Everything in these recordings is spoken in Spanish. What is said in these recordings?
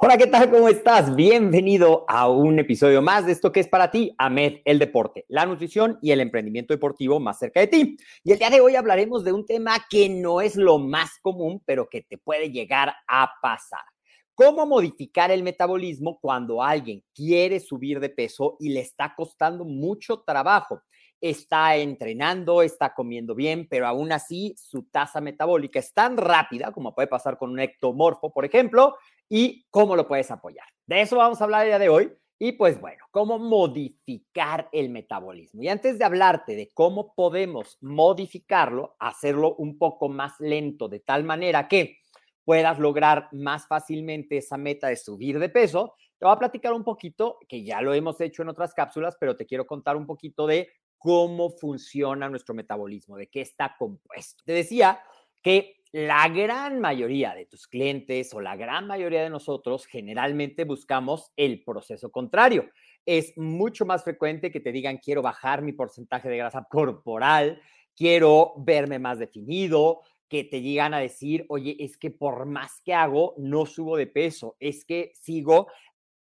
Hola, ¿qué tal? ¿Cómo estás? Bienvenido a un episodio más de esto que es para ti, AMED, el deporte, la nutrición y el emprendimiento deportivo más cerca de ti. Y el día de hoy hablaremos de un tema que no es lo más común, pero que te puede llegar a pasar. ¿Cómo modificar el metabolismo cuando alguien quiere subir de peso y le está costando mucho trabajo? Está entrenando, está comiendo bien, pero aún así su tasa metabólica es tan rápida como puede pasar con un ectomorfo, por ejemplo, y cómo lo puedes apoyar. De eso vamos a hablar el día de hoy. Y pues bueno, cómo modificar el metabolismo. Y antes de hablarte de cómo podemos modificarlo, hacerlo un poco más lento, de tal manera que puedas lograr más fácilmente esa meta de subir de peso, te voy a platicar un poquito, que ya lo hemos hecho en otras cápsulas, pero te quiero contar un poquito de cómo funciona nuestro metabolismo, de qué está compuesto. Te decía que la gran mayoría de tus clientes o la gran mayoría de nosotros generalmente buscamos el proceso contrario. Es mucho más frecuente que te digan quiero bajar mi porcentaje de grasa corporal, quiero verme más definido, que te llegan a decir, oye, es que por más que hago, no subo de peso, es que sigo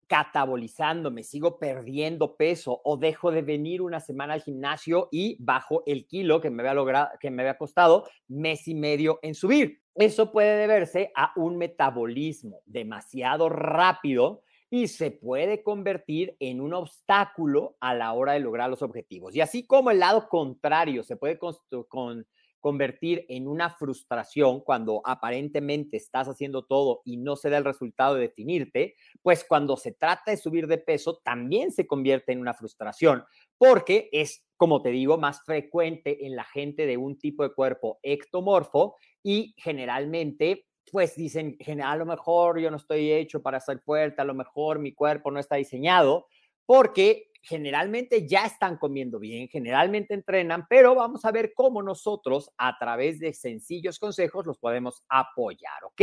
catabolizando, sigo perdiendo peso o dejo de venir una semana al gimnasio y bajo el kilo que me había logrado, que me había costado mes y medio en subir. Eso puede deberse a un metabolismo demasiado rápido y se puede convertir en un obstáculo a la hora de lograr los objetivos. Y así como el lado contrario se puede con, convertir en una frustración cuando aparentemente estás haciendo todo y no se da el resultado de definirte, pues cuando se trata de subir de peso también se convierte en una frustración, porque es, como te digo, más frecuente en la gente de un tipo de cuerpo ectomorfo y generalmente pues dicen, a lo mejor yo no estoy hecho para ser fuerte, a lo mejor mi cuerpo no está diseñado, porque generalmente ya están comiendo bien, generalmente entrenan, pero vamos a ver cómo nosotros a través de sencillos consejos los podemos apoyar, ¿ok?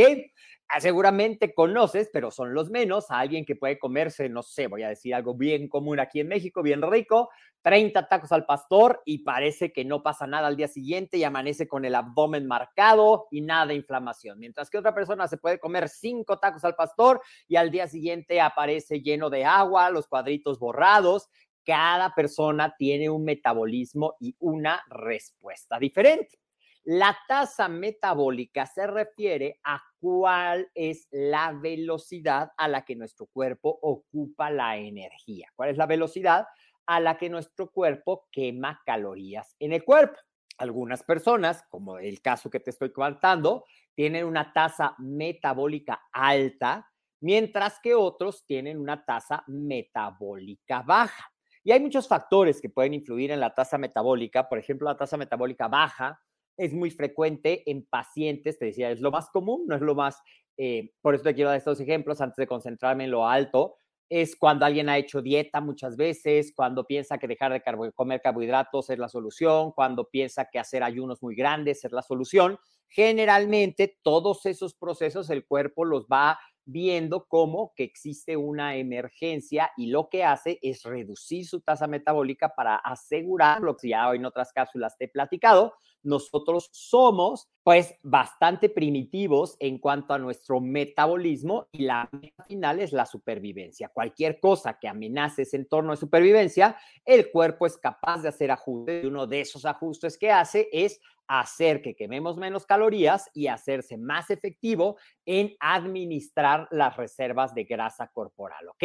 Seguramente conoces, pero son los menos, a alguien que puede comerse, no sé, voy a decir algo bien común aquí en México, bien rico, 30 tacos al pastor y parece que no pasa nada al día siguiente y amanece con el abdomen marcado y nada de inflamación. Mientras que otra persona se puede comer 5 tacos al pastor y al día siguiente aparece lleno de agua, los cuadritos borrados. Cada persona tiene un metabolismo y una respuesta diferente. La tasa metabólica se refiere a cuál es la velocidad a la que nuestro cuerpo ocupa la energía. ¿Cuál es la velocidad a la que nuestro cuerpo quema calorías en el cuerpo? Algunas personas, como el caso que te estoy comentando, tienen una tasa metabólica alta, mientras que otros tienen una tasa metabólica baja. Y hay muchos factores que pueden influir en la tasa metabólica. Por ejemplo, la tasa metabólica baja es muy frecuente en pacientes, te decía, es lo más común, no es lo más, eh, por eso te quiero dar estos ejemplos antes de concentrarme en lo alto. es cuando alguien ha hecho dieta muchas veces, cuando piensa que dejar de comer carbohidratos es la solución, cuando piensa que hacer ayunos muy grandes es la solución. Generalmente todos esos procesos el cuerpo los va viendo como que existe una emergencia y lo que hace es reducir su tasa metabólica para asegurar lo que ya en otras cápsulas te he platicado. Nosotros somos pues bastante primitivos en cuanto a nuestro metabolismo y la final es la supervivencia. Cualquier cosa que amenace ese entorno de supervivencia, el cuerpo es capaz de hacer ajustes y uno de esos ajustes que hace es hacer que quememos menos calorías y hacerse más efectivo en administrar las reservas de grasa corporal, ¿ok?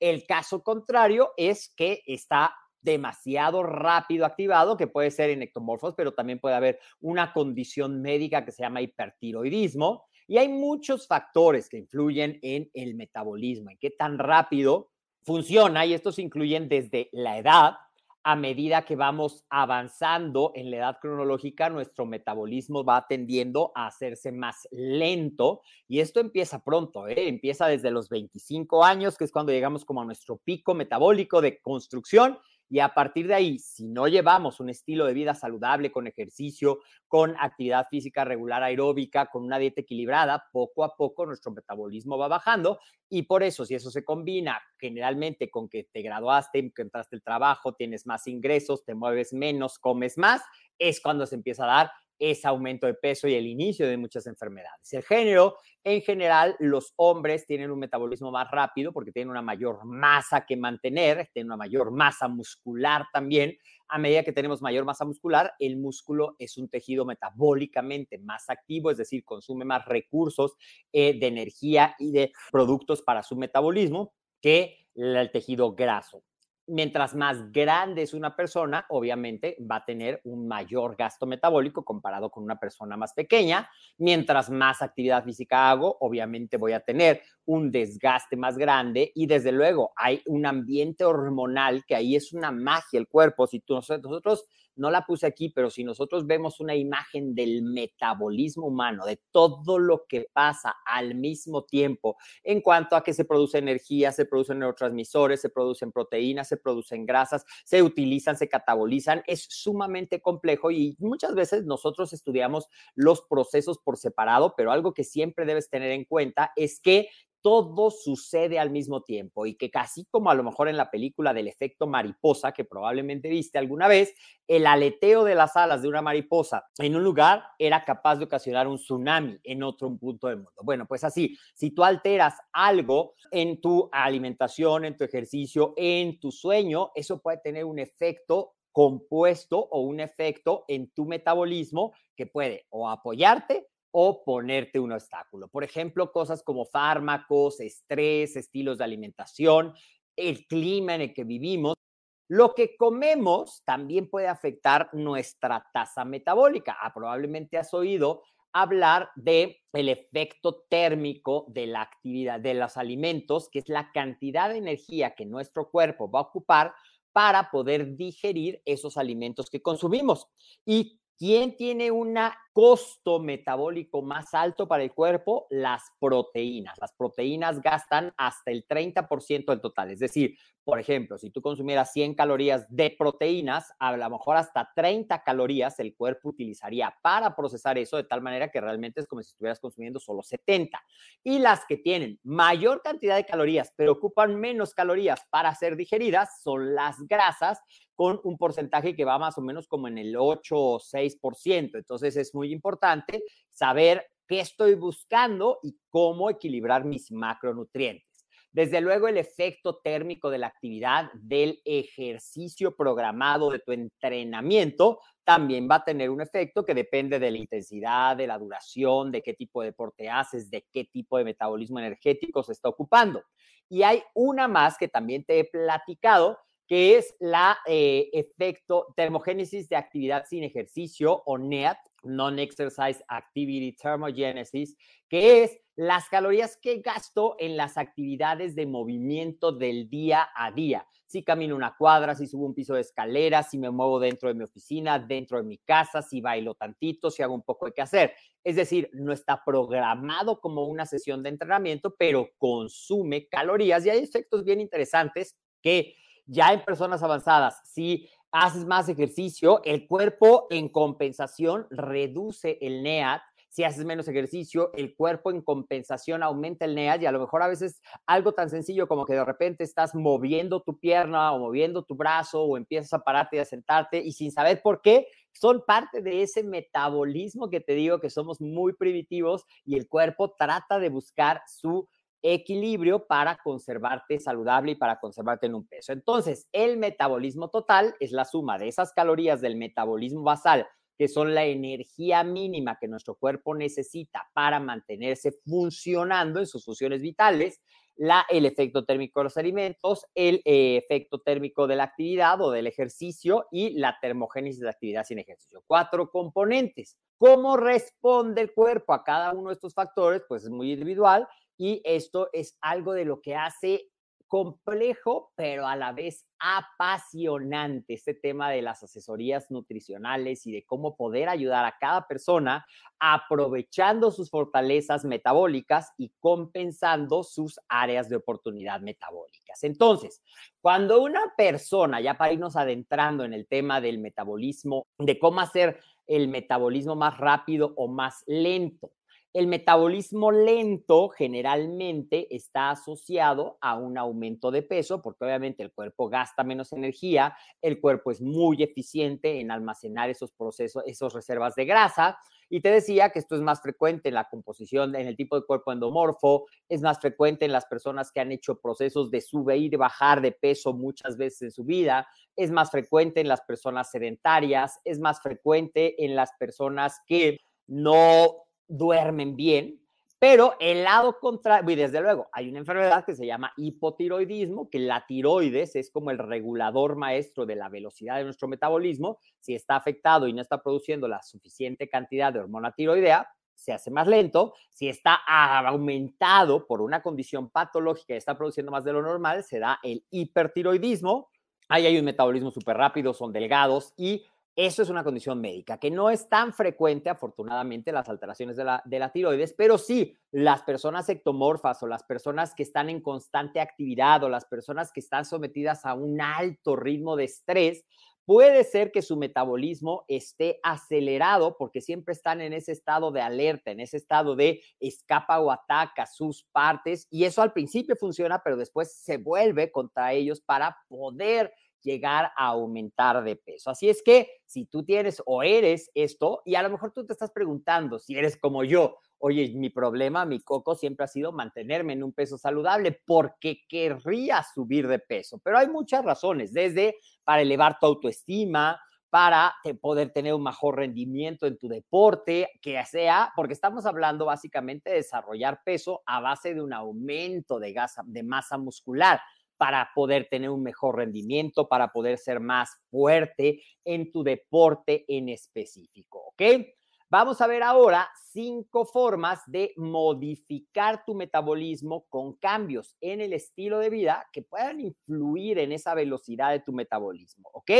El caso contrario es que está demasiado rápido activado, que puede ser en ectomorfos, pero también puede haber una condición médica que se llama hipertiroidismo. Y hay muchos factores que influyen en el metabolismo, en qué tan rápido funciona, y estos incluyen desde la edad, a medida que vamos avanzando en la edad cronológica, nuestro metabolismo va tendiendo a hacerse más lento y esto empieza pronto, ¿eh? empieza desde los 25 años, que es cuando llegamos como a nuestro pico metabólico de construcción y a partir de ahí, si no llevamos un estilo de vida saludable con ejercicio, con actividad física regular aeróbica, con una dieta equilibrada, poco a poco nuestro metabolismo va bajando y por eso, si eso se combina generalmente con que te graduaste, que entraste al trabajo, tienes más ingresos, te mueves menos, comes más, es cuando se empieza a dar ese aumento de peso y el inicio de muchas enfermedades. El género, en general, los hombres tienen un metabolismo más rápido porque tienen una mayor masa que mantener, tienen una mayor masa muscular también. A medida que tenemos mayor masa muscular, el músculo es un tejido metabólicamente más activo, es decir, consume más recursos eh, de energía y de productos para su metabolismo que el tejido graso mientras más grande es una persona, obviamente va a tener un mayor gasto metabólico comparado con una persona más pequeña. Mientras más actividad física hago, obviamente voy a tener un desgaste más grande y desde luego hay un ambiente hormonal que ahí es una magia el cuerpo. Si tú, nosotros no la puse aquí, pero si nosotros vemos una imagen del metabolismo humano, de todo lo que pasa al mismo tiempo en cuanto a que se produce energía, se producen neurotransmisores, se producen proteínas, se producen grasas, se utilizan, se catabolizan, es sumamente complejo y muchas veces nosotros estudiamos los procesos por separado, pero algo que siempre debes tener en cuenta es que todo sucede al mismo tiempo y que casi como a lo mejor en la película del efecto mariposa que probablemente viste alguna vez, el aleteo de las alas de una mariposa en un lugar era capaz de ocasionar un tsunami en otro punto del mundo. Bueno, pues así, si tú alteras algo en tu alimentación, en tu ejercicio, en tu sueño, eso puede tener un efecto compuesto o un efecto en tu metabolismo que puede o apoyarte o ponerte un obstáculo. Por ejemplo, cosas como fármacos, estrés, estilos de alimentación, el clima en el que vivimos. Lo que comemos también puede afectar nuestra tasa metabólica. Ah, probablemente has oído hablar de el efecto térmico de la actividad de los alimentos, que es la cantidad de energía que nuestro cuerpo va a ocupar para poder digerir esos alimentos que consumimos. Y ¿Quién tiene un costo metabólico más alto para el cuerpo? Las proteínas. Las proteínas gastan hasta el 30% del total. Es decir, por ejemplo, si tú consumieras 100 calorías de proteínas, a lo mejor hasta 30 calorías el cuerpo utilizaría para procesar eso de tal manera que realmente es como si estuvieras consumiendo solo 70. Y las que tienen mayor cantidad de calorías, pero ocupan menos calorías para ser digeridas, son las grasas con un porcentaje que va más o menos como en el 8 o 6%. Entonces es importante saber qué estoy buscando y cómo equilibrar mis macronutrientes. Desde luego, el efecto térmico de la actividad, del ejercicio programado, de tu entrenamiento, también va a tener un efecto que depende de la intensidad, de la duración, de qué tipo de deporte haces, de qué tipo de metabolismo energético se está ocupando. Y hay una más que también te he platicado, que es la eh, efecto termogénesis de actividad sin ejercicio o NEAT, Non-Exercise Activity Thermogenesis, que es las calorías que gasto en las actividades de movimiento del día a día. Si camino una cuadra, si subo un piso de escalera, si me muevo dentro de mi oficina, dentro de mi casa, si bailo tantito, si hago un poco de qué hacer. Es decir, no está programado como una sesión de entrenamiento, pero consume calorías y hay efectos bien interesantes que ya en personas avanzadas, si haces más ejercicio, el cuerpo en compensación reduce el NEAT si haces menos ejercicio, el cuerpo en compensación aumenta el NEAT y a lo mejor a veces algo tan sencillo como que de repente estás moviendo tu pierna o moviendo tu brazo o empiezas a pararte y a sentarte y sin saber por qué, son parte de ese metabolismo que te digo que somos muy primitivos y el cuerpo trata de buscar su equilibrio para conservarte saludable y para conservarte en un peso. Entonces, el metabolismo total es la suma de esas calorías del metabolismo basal que son la energía mínima que nuestro cuerpo necesita para mantenerse funcionando en sus funciones vitales, la, el efecto térmico de los alimentos, el eh, efecto térmico de la actividad o del ejercicio y la termogénesis de la actividad sin ejercicio. Cuatro componentes. ¿Cómo responde el cuerpo a cada uno de estos factores? Pues es muy individual y esto es algo de lo que hace complejo, pero a la vez apasionante este tema de las asesorías nutricionales y de cómo poder ayudar a cada persona aprovechando sus fortalezas metabólicas y compensando sus áreas de oportunidad metabólicas. Entonces, cuando una persona, ya para irnos adentrando en el tema del metabolismo, de cómo hacer el metabolismo más rápido o más lento, el metabolismo lento generalmente está asociado a un aumento de peso, porque obviamente el cuerpo gasta menos energía, el cuerpo es muy eficiente en almacenar esos procesos, esas reservas de grasa. Y te decía que esto es más frecuente en la composición, en el tipo de cuerpo endomorfo, es más frecuente en las personas que han hecho procesos de subir y bajar de peso muchas veces en su vida, es más frecuente en las personas sedentarias, es más frecuente en las personas que no duermen bien, pero el lado contrario, y desde luego, hay una enfermedad que se llama hipotiroidismo, que la tiroides es como el regulador maestro de la velocidad de nuestro metabolismo. Si está afectado y no está produciendo la suficiente cantidad de hormona tiroidea, se hace más lento. Si está aumentado por una condición patológica y está produciendo más de lo normal, se da el hipertiroidismo. Ahí hay un metabolismo súper rápido, son delgados y eso es una condición médica que no es tan frecuente, afortunadamente, las alteraciones de la, de la, tiroides, pero sí las personas ectomorfas o las personas que están en constante actividad o las personas que están sometidas a un alto ritmo de estrés, puede ser que su metabolismo esté acelerado porque siempre están en ese estado de alerta, en ese estado de escapa o ataca sus partes y eso al principio funciona, pero después se vuelve contra ellos para poder llegar a aumentar de peso. Así es que si tú tienes o eres esto, y a lo mejor tú te estás preguntando si eres como yo, oye, mi problema, mi coco siempre ha sido mantenerme en un peso saludable porque querría subir de peso, pero hay muchas razones, desde para elevar tu autoestima, para poder tener un mejor rendimiento en tu deporte, que sea, porque estamos hablando básicamente de desarrollar peso a base de un aumento de, de masa muscular para poder tener un mejor rendimiento, para poder ser más fuerte en tu deporte en específico, ¿ok? Vamos a ver ahora cinco formas de modificar tu metabolismo con cambios en el estilo de vida que puedan influir en esa velocidad de tu metabolismo, ¿ok?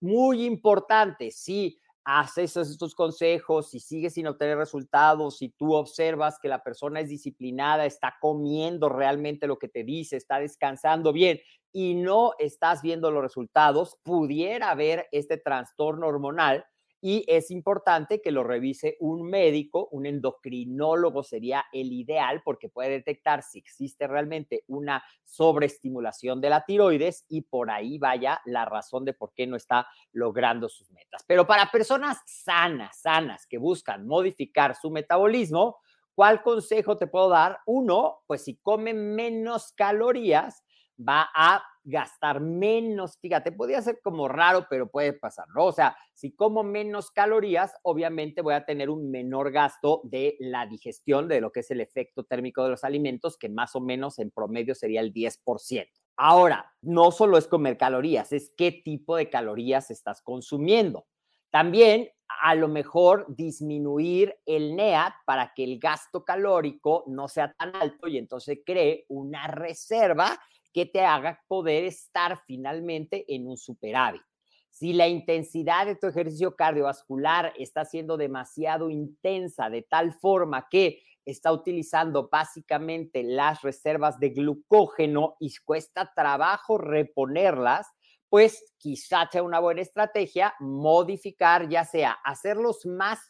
Muy importante, sí, haces estos consejos, si sigues sin obtener resultados, si tú observas que la persona es disciplinada, está comiendo realmente lo que te dice, está descansando bien y no estás viendo los resultados, pudiera haber este trastorno hormonal y es importante que lo revise un médico, un endocrinólogo sería el ideal porque puede detectar si existe realmente una sobreestimulación de la tiroides y por ahí vaya la razón de por qué no está logrando sus metas. Pero para personas sanas, sanas, que buscan modificar su metabolismo, ¿cuál consejo te puedo dar? Uno, pues si come menos calorías, va a gastar menos, fíjate, podría ser como raro, pero puede pasar, ¿no? O sea, si como menos calorías, obviamente voy a tener un menor gasto de la digestión de lo que es el efecto térmico de los alimentos, que más o menos en promedio sería el 10%. Ahora, no solo es comer calorías, es qué tipo de calorías estás consumiendo. También a lo mejor disminuir el NEAT para que el gasto calórico no sea tan alto y entonces cree una reserva que te haga poder estar finalmente en un superávit. Si la intensidad de tu ejercicio cardiovascular está siendo demasiado intensa de tal forma que está utilizando básicamente las reservas de glucógeno y cuesta trabajo reponerlas, pues quizá sea una buena estrategia modificar, ya sea hacerlos más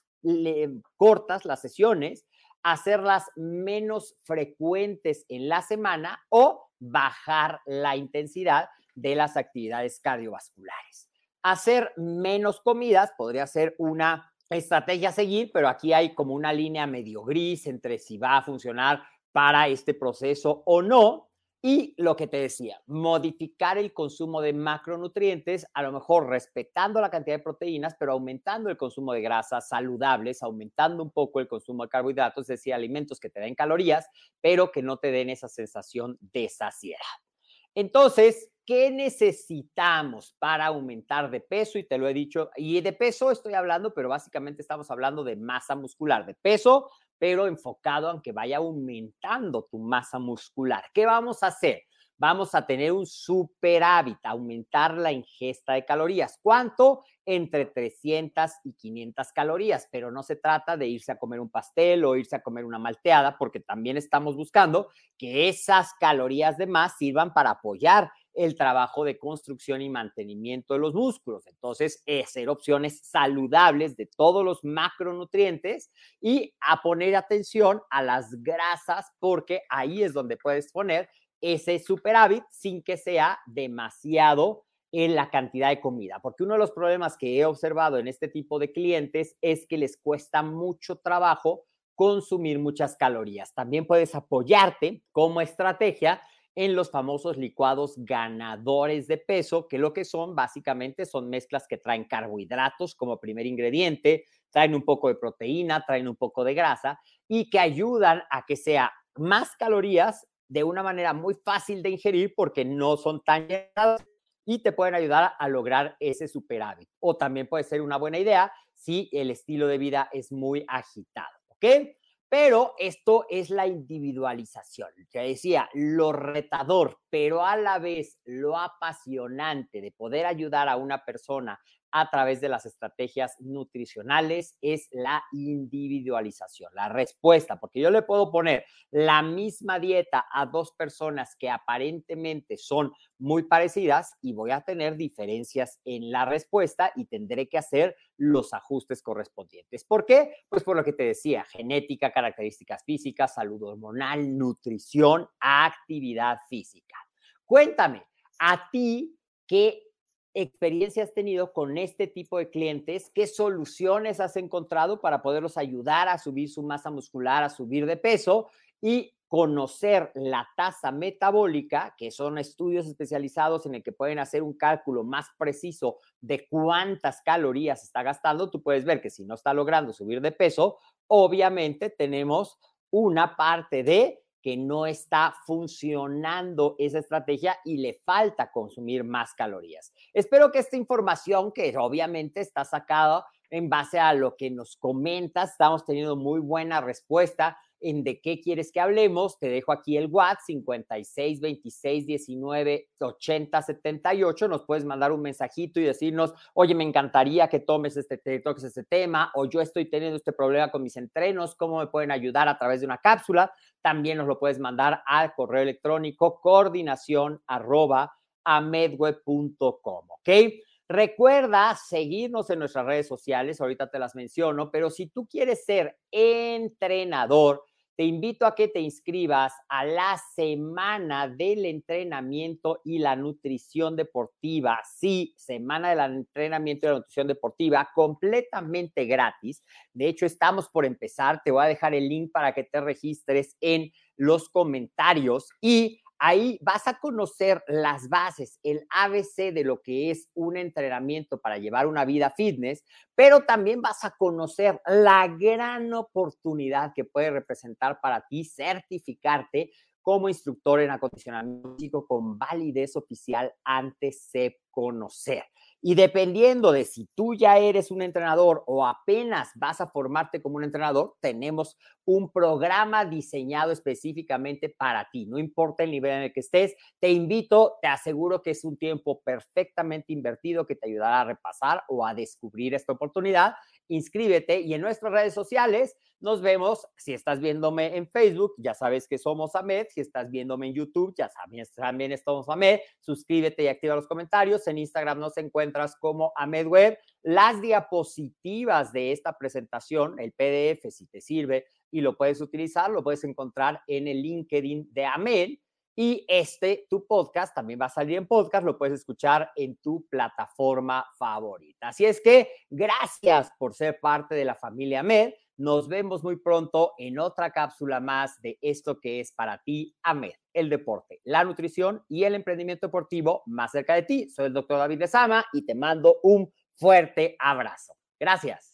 cortas las sesiones, hacerlas menos frecuentes en la semana o bajar la intensidad de las actividades cardiovasculares. Hacer menos comidas podría ser una estrategia a seguir, pero aquí hay como una línea medio gris entre si va a funcionar para este proceso o no. Y lo que te decía, modificar el consumo de macronutrientes, a lo mejor respetando la cantidad de proteínas, pero aumentando el consumo de grasas saludables, aumentando un poco el consumo de carbohidratos, es decir, alimentos que te den calorías, pero que no te den esa sensación de saciedad. Entonces, ¿qué necesitamos para aumentar de peso? Y te lo he dicho, y de peso estoy hablando, pero básicamente estamos hablando de masa muscular, de peso pero enfocado a que vaya aumentando tu masa muscular. ¿Qué vamos a hacer? Vamos a tener un superávit, aumentar la ingesta de calorías. ¿Cuánto? Entre 300 y 500 calorías, pero no se trata de irse a comer un pastel o irse a comer una malteada, porque también estamos buscando que esas calorías de más sirvan para apoyar el trabajo de construcción y mantenimiento de los músculos. Entonces, hacer opciones saludables de todos los macronutrientes y a poner atención a las grasas porque ahí es donde puedes poner ese superávit sin que sea demasiado en la cantidad de comida, porque uno de los problemas que he observado en este tipo de clientes es que les cuesta mucho trabajo consumir muchas calorías. También puedes apoyarte como estrategia en los famosos licuados ganadores de peso, que lo que son básicamente son mezclas que traen carbohidratos como primer ingrediente, traen un poco de proteína, traen un poco de grasa y que ayudan a que sea más calorías de una manera muy fácil de ingerir porque no son tan llenadas y te pueden ayudar a lograr ese superávit. O también puede ser una buena idea si el estilo de vida es muy agitado, ¿ok? Pero esto es la individualización, que decía, lo retador, pero a la vez lo apasionante de poder ayudar a una persona a través de las estrategias nutricionales es la individualización, la respuesta, porque yo le puedo poner la misma dieta a dos personas que aparentemente son muy parecidas y voy a tener diferencias en la respuesta y tendré que hacer los ajustes correspondientes. ¿Por qué? Pues por lo que te decía, genética, características físicas, salud hormonal, nutrición, actividad física. Cuéntame, a ti, ¿qué experiencia has tenido con este tipo de clientes? ¿Qué soluciones has encontrado para poderlos ayudar a subir su masa muscular, a subir de peso y conocer la tasa metabólica, que son estudios especializados en el que pueden hacer un cálculo más preciso de cuántas calorías está gastando? Tú puedes ver que si no está logrando subir de peso, obviamente tenemos una parte de que no está funcionando esa estrategia y le falta consumir más calorías. Espero que esta información, que obviamente está sacada en base a lo que nos comentas, estamos teniendo muy buena respuesta en de qué quieres que hablemos, te dejo aquí el WhatsApp 56 26 19 80 78. Nos puedes mandar un mensajito y decirnos, oye, me encantaría que tomes este, este tema, o yo estoy teniendo este problema con mis entrenos, ¿cómo me pueden ayudar a través de una cápsula? También nos lo puedes mandar al correo electrónico coordinación arroba amedweb.com, ¿ok? Recuerda seguirnos en nuestras redes sociales, ahorita te las menciono, pero si tú quieres ser entrenador, te invito a que te inscribas a la semana del entrenamiento y la nutrición deportiva. Sí, semana del entrenamiento y la nutrición deportiva completamente gratis. De hecho, estamos por empezar. Te voy a dejar el link para que te registres en los comentarios y Ahí vas a conocer las bases, el ABC de lo que es un entrenamiento para llevar una vida fitness, pero también vas a conocer la gran oportunidad que puede representar para ti certificarte como instructor en acondicionamiento físico con validez oficial antes de conocer. Y dependiendo de si tú ya eres un entrenador o apenas vas a formarte como un entrenador, tenemos un programa diseñado específicamente para ti. No importa el nivel en el que estés, te invito, te aseguro que es un tiempo perfectamente invertido que te ayudará a repasar o a descubrir esta oportunidad. Inscríbete y en nuestras redes sociales nos vemos. Si estás viéndome en Facebook, ya sabes que somos AMED. Si estás viéndome en YouTube, ya sabes, también estamos AMED. Suscríbete y activa los comentarios. En Instagram nos encuentras como AMED Web. Las diapositivas de esta presentación, el PDF, si te sirve y lo puedes utilizar, lo puedes encontrar en el LinkedIn de AMED. Y este, tu podcast, también va a salir en podcast, lo puedes escuchar en tu plataforma favorita. Así es que gracias por ser parte de la familia AMED. Nos vemos muy pronto en otra cápsula más de esto que es para ti, AMED, el deporte, la nutrición y el emprendimiento deportivo más cerca de ti. Soy el doctor David de Sama y te mando un fuerte abrazo. Gracias.